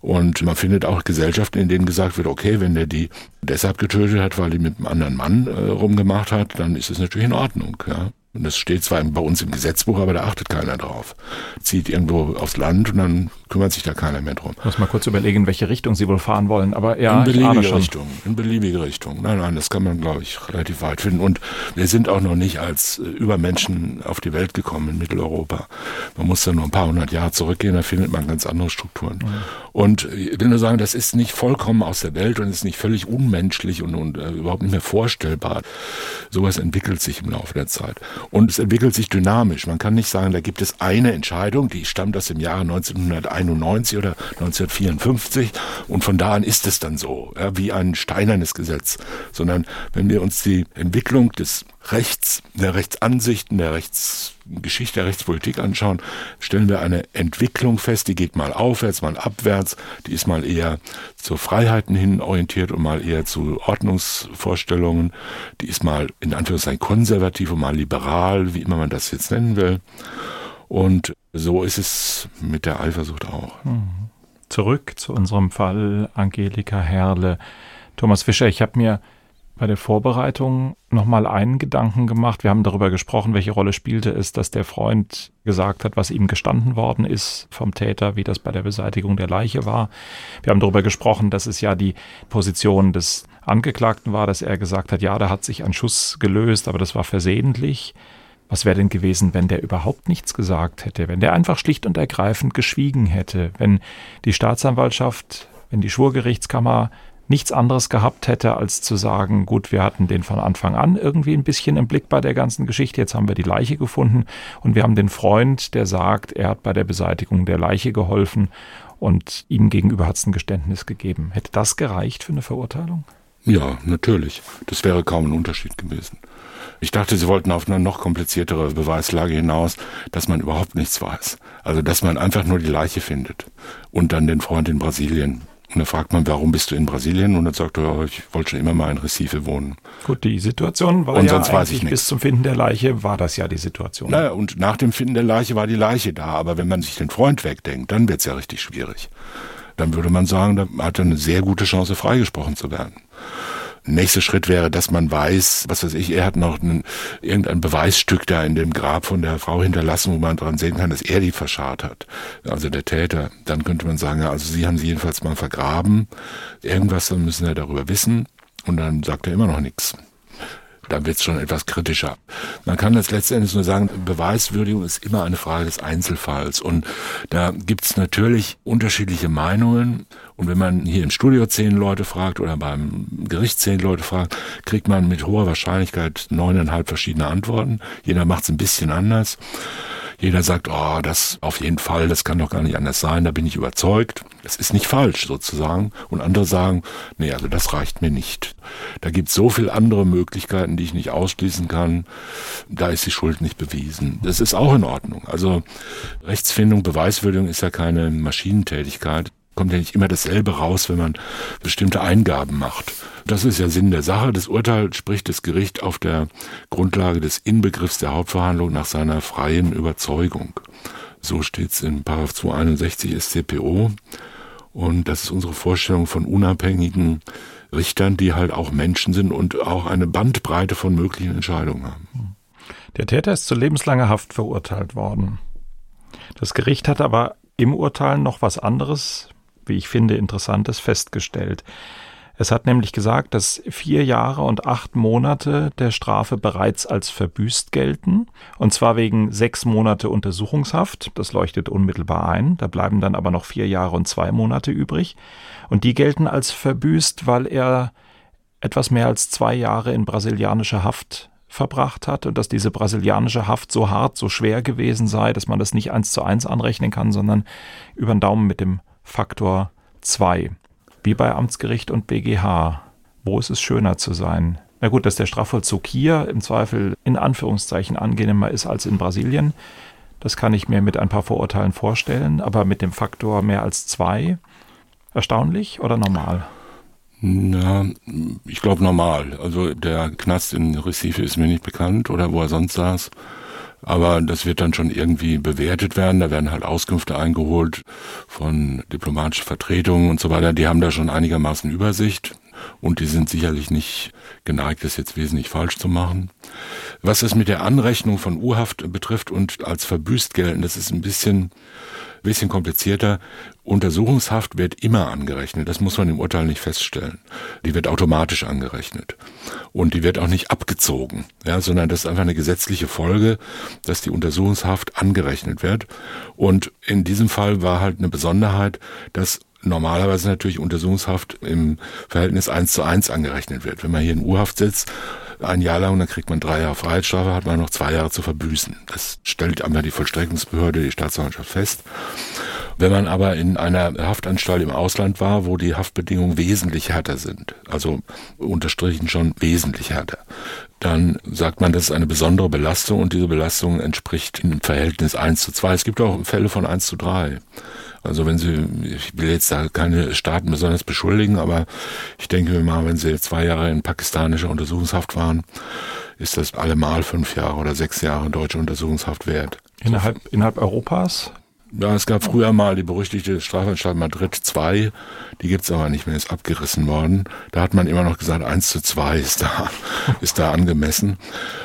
Und man findet auch Gesellschaften, in denen gesagt wird, okay, wenn der die deshalb getötet hat, weil die mit einem anderen Mann äh, rumgemacht hat, dann ist es natürlich in Ordnung. Ja. Und das steht zwar bei uns im Gesetzbuch, aber da achtet keiner drauf. Zieht irgendwo aufs Land und dann kümmert sich da keiner mehr drum. Ich muss mal kurz überlegen, in welche Richtung Sie wohl fahren wollen. Aber ja, in beliebige Richtung. In beliebige Richtung. Nein, nein, das kann man, glaube ich, relativ weit finden. Und wir sind auch noch nicht als äh, Übermenschen auf die Welt gekommen in Mitteleuropa. Man muss da nur ein paar hundert Jahre zurückgehen, da findet man ganz andere Strukturen. Mhm. Und ich will nur sagen, das ist nicht vollkommen aus der Welt und ist nicht völlig unmenschlich und, und äh, überhaupt nicht mehr vorstellbar. Sowas entwickelt sich im Laufe der Zeit. Und es entwickelt sich dynamisch. Man kann nicht sagen, da gibt es eine Entscheidung, die stammt aus dem Jahre 1991 oder 1954 und von da an ist es dann so, ja, wie ein steinernes Gesetz. Sondern wenn wir uns die Entwicklung des Rechts, der Rechtsansichten, der Rechtsgeschichte, der Rechtspolitik anschauen, stellen wir eine Entwicklung fest, die geht mal aufwärts, mal abwärts, die ist mal eher zu Freiheiten hin orientiert und mal eher zu Ordnungsvorstellungen, die ist mal in Anführungszeichen konservativ und mal liberal, wie immer man das jetzt nennen will. Und so ist es mit der Eifersucht auch. Mhm. Zurück zu unserem Fall Angelika Herle. Thomas Fischer, ich habe mir bei der Vorbereitung nochmal einen Gedanken gemacht. Wir haben darüber gesprochen, welche Rolle spielte es, dass der Freund gesagt hat, was ihm gestanden worden ist vom Täter, wie das bei der Beseitigung der Leiche war. Wir haben darüber gesprochen, dass es ja die Position des Angeklagten war, dass er gesagt hat, ja, da hat sich ein Schuss gelöst, aber das war versehentlich. Was wäre denn gewesen, wenn der überhaupt nichts gesagt hätte, wenn der einfach schlicht und ergreifend geschwiegen hätte, wenn die Staatsanwaltschaft, wenn die Schwurgerichtskammer nichts anderes gehabt hätte, als zu sagen, gut, wir hatten den von Anfang an irgendwie ein bisschen im Blick bei der ganzen Geschichte, jetzt haben wir die Leiche gefunden und wir haben den Freund, der sagt, er hat bei der Beseitigung der Leiche geholfen und ihm gegenüber hat es ein Geständnis gegeben. Hätte das gereicht für eine Verurteilung? Ja, natürlich. Das wäre kaum ein Unterschied gewesen. Ich dachte, Sie wollten auf eine noch kompliziertere Beweislage hinaus, dass man überhaupt nichts weiß. Also, dass man einfach nur die Leiche findet und dann den Freund in Brasilien und dann fragt man, warum bist du in Brasilien? Und dann sagt er, ich wollte schon immer mal in Recife wohnen. Gut, die Situation war und ja sonst weiß ich bis zum Finden der Leiche war das ja die Situation. Naja, und nach dem Finden der Leiche war die Leiche da. Aber wenn man sich den Freund wegdenkt, dann wird's ja richtig schwierig dann würde man sagen, da hat er eine sehr gute Chance, freigesprochen zu werden. Nächster Schritt wäre, dass man weiß, was weiß ich, er hat noch ein, irgendein Beweisstück da in dem Grab von der Frau hinterlassen, wo man dran sehen kann, dass er die verscharrt hat. Also der Täter. Dann könnte man sagen, ja, also sie haben sie jedenfalls mal vergraben. Irgendwas, dann müssen wir darüber wissen. Und dann sagt er immer noch nichts dann wird es schon etwas kritischer. Man kann das letztendlich nur sagen, Beweiswürdigung ist immer eine Frage des Einzelfalls. Und da gibt es natürlich unterschiedliche Meinungen. Und wenn man hier im Studio zehn Leute fragt oder beim Gericht zehn Leute fragt, kriegt man mit hoher Wahrscheinlichkeit neuneinhalb verschiedene Antworten. Jeder macht es ein bisschen anders. Jeder sagt, oh, das auf jeden Fall, das kann doch gar nicht anders sein, da bin ich überzeugt. Das ist nicht falsch sozusagen. Und andere sagen, nee, also das reicht mir nicht. Da gibt es so viele andere Möglichkeiten, die ich nicht ausschließen kann. Da ist die Schuld nicht bewiesen. Das ist auch in Ordnung. Also Rechtsfindung, Beweiswürdigung ist ja keine Maschinentätigkeit kommt ja nicht immer dasselbe raus, wenn man bestimmte Eingaben macht. Das ist ja Sinn der Sache. Das Urteil spricht das Gericht auf der Grundlage des Inbegriffs der Hauptverhandlung nach seiner freien Überzeugung. So steht es in 261 StPO. Und das ist unsere Vorstellung von unabhängigen Richtern, die halt auch Menschen sind und auch eine Bandbreite von möglichen Entscheidungen haben. Der Täter ist zu lebenslanger Haft verurteilt worden. Das Gericht hat aber im Urteil noch was anderes wie ich finde, Interessantes festgestellt. Es hat nämlich gesagt, dass vier Jahre und acht Monate der Strafe bereits als verbüßt gelten, und zwar wegen sechs Monate Untersuchungshaft, das leuchtet unmittelbar ein, da bleiben dann aber noch vier Jahre und zwei Monate übrig, und die gelten als verbüßt, weil er etwas mehr als zwei Jahre in brasilianischer Haft verbracht hat und dass diese brasilianische Haft so hart, so schwer gewesen sei, dass man das nicht eins zu eins anrechnen kann, sondern über den Daumen mit dem Faktor 2. Wie bei Amtsgericht und BGH. Wo ist es schöner zu sein? Na gut, dass der Strafvollzug hier im Zweifel in Anführungszeichen angenehmer ist als in Brasilien, das kann ich mir mit ein paar Vorurteilen vorstellen, aber mit dem Faktor mehr als zwei, erstaunlich oder normal? Na, ich glaube normal. Also der Knast in Recife ist mir nicht bekannt oder wo er sonst saß. Aber das wird dann schon irgendwie bewertet werden. Da werden halt Auskünfte eingeholt von diplomatischen Vertretungen und so weiter. Die haben da schon einigermaßen Übersicht und die sind sicherlich nicht geneigt, das jetzt wesentlich falsch zu machen. Was es mit der Anrechnung von Urhaft betrifft und als verbüßt gelten, das ist ein bisschen bisschen komplizierter. Untersuchungshaft wird immer angerechnet. Das muss man im Urteil nicht feststellen. Die wird automatisch angerechnet. Und die wird auch nicht abgezogen, ja, sondern das ist einfach eine gesetzliche Folge, dass die Untersuchungshaft angerechnet wird. Und in diesem Fall war halt eine Besonderheit, dass normalerweise natürlich Untersuchungshaft im Verhältnis eins zu eins angerechnet wird. Wenn man hier in U-Haft sitzt ein Jahr lang dann kriegt man drei Jahre Freiheitsstrafe, hat man noch zwei Jahre zu verbüßen. Das stellt einmal die Vollstreckungsbehörde, die Staatsanwaltschaft fest. Wenn man aber in einer Haftanstalt im Ausland war, wo die Haftbedingungen wesentlich härter sind, also unterstrichen schon wesentlich härter, dann sagt man, das ist eine besondere Belastung und diese Belastung entspricht im Verhältnis 1 zu 2. Es gibt auch Fälle von 1 zu 3. Also wenn Sie, ich will jetzt da keine Staaten besonders beschuldigen, aber ich denke mal, wenn Sie zwei Jahre in pakistanischer Untersuchungshaft waren, ist das allemal fünf Jahre oder sechs Jahre deutsche Untersuchungshaft wert. Innerhalb, innerhalb Europas? Ja, es gab früher mal die berüchtigte Strafanstalt Madrid 2, die gibt's aber nicht mehr, ist abgerissen worden. Da hat man immer noch gesagt, 1 zu 2 ist da, ist da angemessen.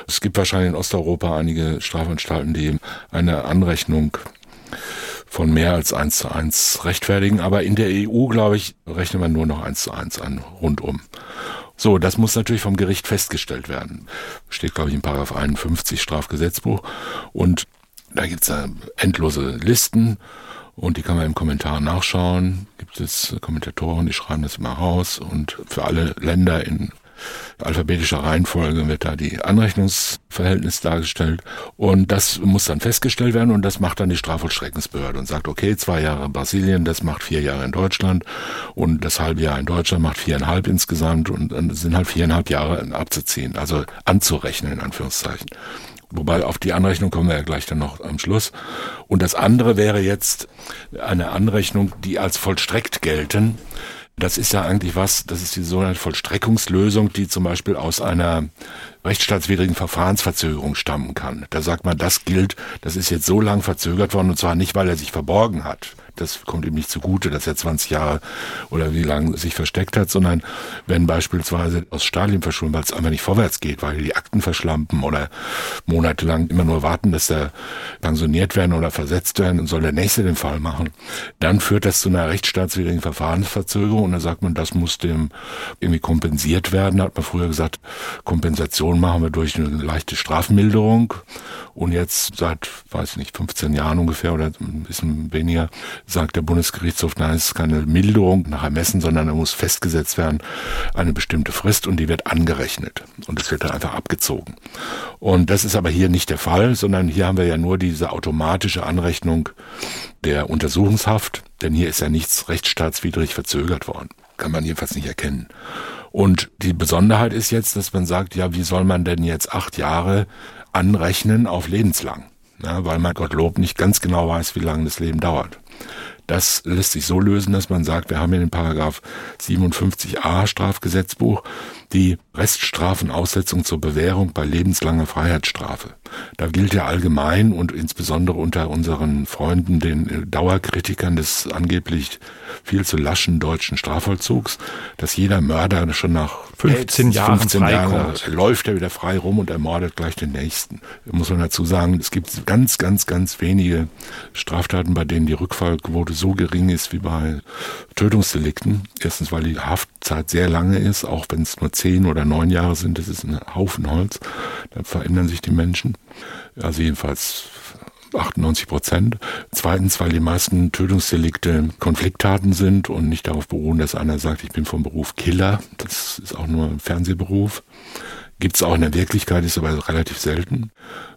Es gibt wahrscheinlich in Osteuropa einige Strafanstalten, die eine Anrechnung von mehr als eins zu eins rechtfertigen. Aber in der EU, glaube ich, rechnet man nur noch eins zu eins an, rundum. So, das muss natürlich vom Gericht festgestellt werden. Steht, glaube ich, in Paragraph 51 Strafgesetzbuch. Und da gibt's da endlose Listen und die kann man im Kommentar nachschauen. Gibt es Kommentatoren, die schreiben das immer raus und für alle Länder in alphabetischer Reihenfolge wird da die Anrechnungsverhältnis dargestellt und das muss dann festgestellt werden und das macht dann die Strafvollstreckungsbehörde und sagt, okay, zwei Jahre Brasilien, das macht vier Jahre in Deutschland und das halbe Jahr in Deutschland macht viereinhalb insgesamt und dann sind halt viereinhalb Jahre abzuziehen, also anzurechnen in Anführungszeichen. Wobei auf die Anrechnung kommen wir ja gleich dann noch am Schluss. Und das andere wäre jetzt eine Anrechnung, die als vollstreckt gelten. Das ist ja eigentlich was, das ist die sogenannte Vollstreckungslösung, die zum Beispiel aus einer rechtsstaatswidrigen Verfahrensverzögerung stammen kann. Da sagt man, das gilt, das ist jetzt so lang verzögert worden und zwar nicht, weil er sich verborgen hat. Das kommt ihm nicht zugute, dass er 20 Jahre oder wie lange sich versteckt hat, sondern wenn beispielsweise aus Stalin verschwunden, weil es einfach nicht vorwärts geht, weil die Akten verschlampen oder monatelang immer nur warten, dass er pensioniert werden oder versetzt werden und soll der Nächste den Fall machen, dann führt das zu einer rechtsstaatswidrigen Verfahrensverzögerung und dann sagt man, das muss dem irgendwie kompensiert werden, hat man früher gesagt, Kompensation machen wir durch eine leichte Strafmilderung und jetzt seit, weiß ich nicht, 15 Jahren ungefähr oder ein bisschen weniger sagt der Bundesgerichtshof, nein, es ist keine Milderung nach Ermessen, sondern da muss festgesetzt werden eine bestimmte Frist und die wird angerechnet und es wird dann einfach abgezogen. Und das ist aber hier nicht der Fall, sondern hier haben wir ja nur diese automatische Anrechnung der Untersuchungshaft, denn hier ist ja nichts rechtsstaatswidrig verzögert worden. Kann man jedenfalls nicht erkennen. Und die Besonderheit ist jetzt, dass man sagt, ja, wie soll man denn jetzt acht Jahre anrechnen auf lebenslang? Ja, weil man Gottlob nicht ganz genau weiß, wie lange das Leben dauert. Das lässt sich so lösen, dass man sagt, wir haben in den Paragraph 57a Strafgesetzbuch die Reststrafenaussetzung zur Bewährung bei lebenslanger Freiheitsstrafe. Da gilt ja allgemein und insbesondere unter unseren Freunden, den Dauerkritikern des angeblich viel zu laschen deutschen Strafvollzugs, dass jeder Mörder schon nach 15 Jahren 15 Jahre läuft er wieder frei rum und ermordet gleich den nächsten. Muss man dazu sagen, es gibt ganz, ganz, ganz wenige Straftaten, bei denen die Rückfallquote so gering ist wie bei Tötungsdelikten. Erstens, weil die Haftzeit sehr lange ist, auch wenn es nur zehn oder neun Jahre sind, das ist ein Haufen Holz. Da verändern sich die Menschen. Also jedenfalls 98 Prozent. Zweitens, weil die meisten Tötungsdelikte Konflikttaten sind und nicht darauf beruhen, dass einer sagt, ich bin vom Beruf Killer. Das ist auch nur ein Fernsehberuf. Gibt es auch in der Wirklichkeit, ist aber relativ selten.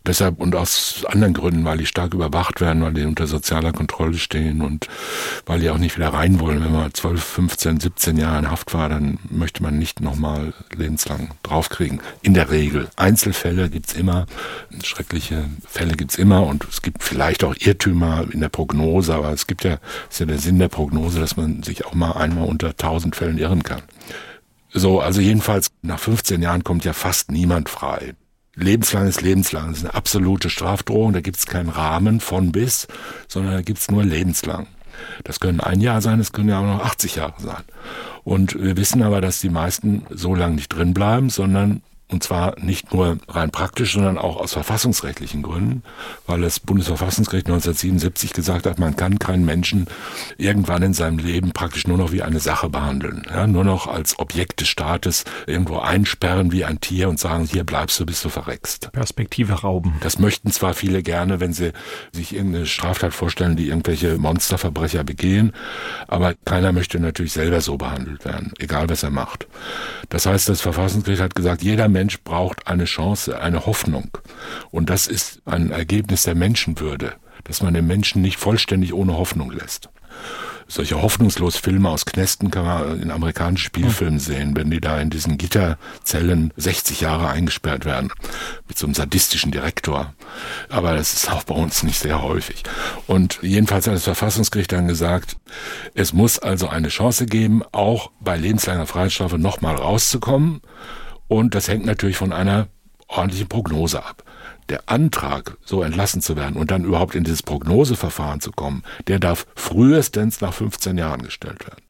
Deshalb und aus anderen Gründen, weil die stark überwacht werden, weil die unter sozialer Kontrolle stehen und weil die auch nicht wieder rein wollen. Wenn man 12, 15, 17 Jahre in Haft war, dann möchte man nicht nochmal lebenslang draufkriegen. In der Regel. Einzelfälle gibt's immer, schreckliche Fälle gibt's immer und es gibt vielleicht auch Irrtümer in der Prognose, aber es gibt ja, ist ja der Sinn der Prognose, dass man sich auch mal einmal unter 1000 Fällen irren kann. So, also jedenfalls nach 15 Jahren kommt ja fast niemand frei. Lebenslang ist lebenslang. Das ist eine absolute Strafdrohung. Da gibt es keinen Rahmen von bis, sondern da gibt es nur lebenslang. Das können ein Jahr sein, das können ja auch noch 80 Jahre sein. Und wir wissen aber, dass die meisten so lange nicht drin bleiben, sondern und zwar nicht nur rein praktisch, sondern auch aus verfassungsrechtlichen Gründen, weil das Bundesverfassungsgericht 1977 gesagt hat, man kann keinen Menschen irgendwann in seinem Leben praktisch nur noch wie eine Sache behandeln. Ja, nur noch als Objekt des Staates irgendwo einsperren wie ein Tier und sagen, hier bleibst du, bis du verreckst. Perspektive rauben. Das möchten zwar viele gerne, wenn sie sich irgendeine Straftat vorstellen, die irgendwelche Monsterverbrecher begehen, aber keiner möchte natürlich selber so behandelt werden, egal was er macht. Das heißt, das Verfassungsgericht hat gesagt, jeder Mensch Mensch braucht eine Chance, eine Hoffnung. Und das ist ein Ergebnis der Menschenwürde, dass man den Menschen nicht vollständig ohne Hoffnung lässt solche hoffnungslos Filme aus Knästen kann man in amerikanischen Spielfilmen sehen, wenn die da in diesen Gitterzellen 60 Jahre eingesperrt werden. Mit so einem sadistischen Direktor. Aber das ist auch bei uns nicht sehr häufig. Und jedenfalls hat das Verfassungsgericht dann gesagt, es muss also eine Chance geben, auch bei lebenslanger Freiheitsstrafe nochmal rauszukommen. Und das hängt natürlich von einer ordentlichen Prognose ab. Der Antrag, so entlassen zu werden und dann überhaupt in dieses Prognoseverfahren zu kommen, der darf frühestens nach 15 Jahren gestellt werden.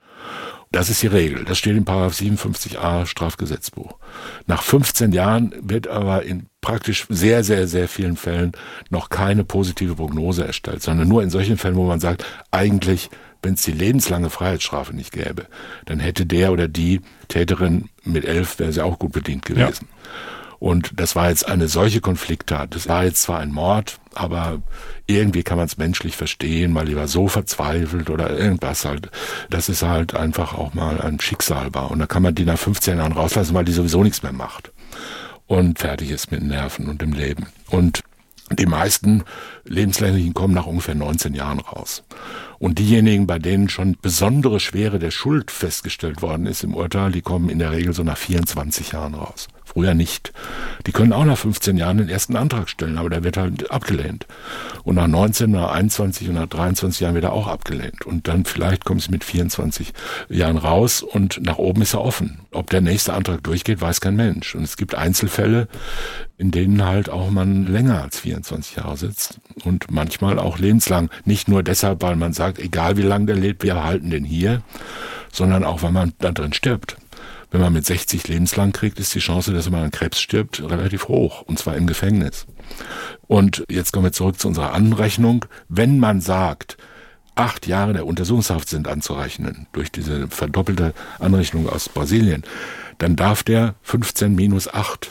Das ist die Regel. Das steht im Paragraph 57a Strafgesetzbuch. Nach 15 Jahren wird aber in praktisch sehr, sehr, sehr vielen Fällen noch keine positive Prognose erstellt, sondern nur in solchen Fällen, wo man sagt, eigentlich wenn es die lebenslange Freiheitsstrafe nicht gäbe, dann hätte der oder die Täterin mit elf, wäre sie auch gut bedient gewesen. Ja. Und das war jetzt eine solche Konflikttat. Das war jetzt zwar ein Mord, aber irgendwie kann man es menschlich verstehen, weil die war so verzweifelt oder irgendwas halt. Das ist halt einfach auch mal ein Schicksal war. Und da kann man die nach 15 Jahren rauslassen, weil die sowieso nichts mehr macht. Und fertig ist mit Nerven und dem Leben. Und die meisten Lebenslänglichen kommen nach ungefähr 19 Jahren raus. Und diejenigen, bei denen schon besondere Schwere der Schuld festgestellt worden ist im Urteil, die kommen in der Regel so nach 24 Jahren raus. Früher nicht. Die können auch nach 15 Jahren den ersten Antrag stellen, aber der wird halt abgelehnt. Und nach 19, nach 21 und nach 23 Jahren wird er auch abgelehnt. Und dann vielleicht kommt es mit 24 Jahren raus und nach oben ist er offen. Ob der nächste Antrag durchgeht, weiß kein Mensch. Und es gibt Einzelfälle, in denen halt auch man länger als 24 Jahre sitzt und manchmal auch lebenslang. Nicht nur deshalb, weil man sagt, egal wie lange der lebt, wir halten den hier, sondern auch, weil man da drin stirbt. Wenn man mit 60 lebenslang kriegt, ist die Chance, dass man an Krebs stirbt, relativ hoch. Und zwar im Gefängnis. Und jetzt kommen wir zurück zu unserer Anrechnung. Wenn man sagt, acht Jahre der Untersuchungshaft sind anzurechnen durch diese verdoppelte Anrechnung aus Brasilien, dann darf der 15 minus 8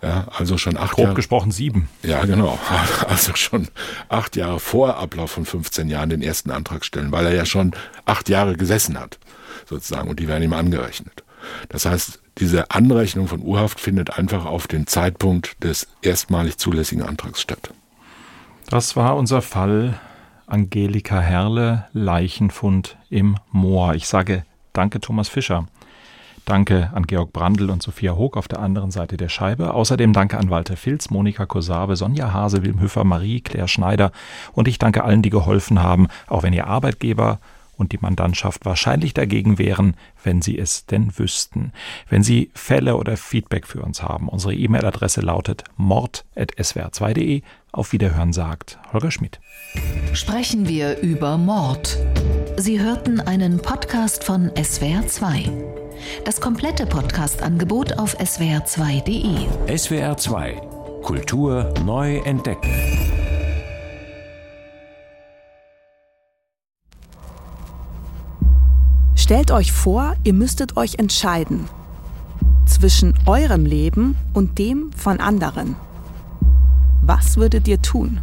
ja, also schon acht Grob Jahre. gesprochen sieben. Ja, genau. Also schon acht Jahre vor Ablauf von 15 Jahren den ersten Antrag stellen, weil er ja schon acht Jahre gesessen hat, sozusagen, und die werden ihm angerechnet. Das heißt, diese Anrechnung von Urhaft findet einfach auf den Zeitpunkt des erstmalig zulässigen Antrags statt. Das war unser Fall Angelika Herle, Leichenfund im Moor. Ich sage danke Thomas Fischer. Danke an Georg Brandl und Sophia Hoog auf der anderen Seite der Scheibe. Außerdem danke an Walter Filz, Monika Kosave, Sonja Hase, Wilm Höfer, Marie, Claire Schneider. Und ich danke allen, die geholfen haben, auch wenn ihr Arbeitgeber und die Mandantschaft wahrscheinlich dagegen wären, wenn sie es denn wüssten. Wenn Sie Fälle oder Feedback für uns haben, unsere E-Mail-Adresse lautet mord.swr2.de. Auf Wiederhören sagt Holger Schmidt. Sprechen wir über Mord. Sie hörten einen Podcast von SWR2. Das komplette Podcast-Angebot auf swr2.de. SWR2 Kultur neu entdecken. Stellt euch vor, ihr müsstet euch entscheiden zwischen eurem Leben und dem von anderen. Was würdet ihr tun?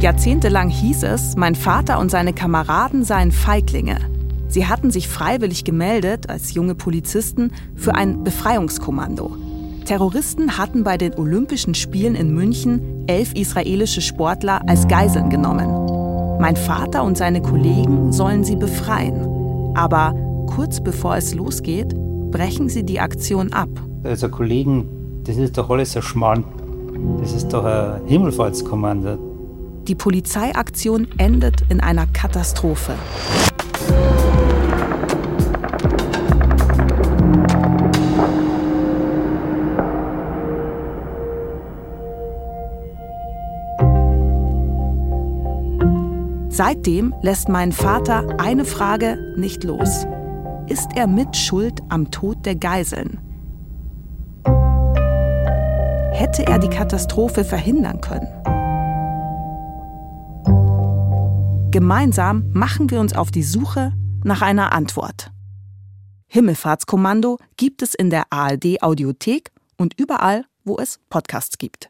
Jahrzehntelang hieß es, mein Vater und seine Kameraden seien Feiglinge. Sie hatten sich freiwillig gemeldet als junge Polizisten für ein Befreiungskommando. Terroristen hatten bei den Olympischen Spielen in München elf israelische Sportler als Geiseln genommen. Mein Vater und seine Kollegen sollen sie befreien. Aber kurz bevor es losgeht, brechen sie die Aktion ab. Also Kollegen, das ist doch alles ein Schmarrn. Das ist doch ein Himmelfahrtskommando. Die Polizeiaktion endet in einer Katastrophe. Seitdem lässt mein Vater eine Frage nicht los. Ist er mit Schuld am Tod der Geiseln? Hätte er die Katastrophe verhindern können? Gemeinsam machen wir uns auf die Suche nach einer Antwort. Himmelfahrtskommando gibt es in der ARD Audiothek und überall, wo es Podcasts gibt.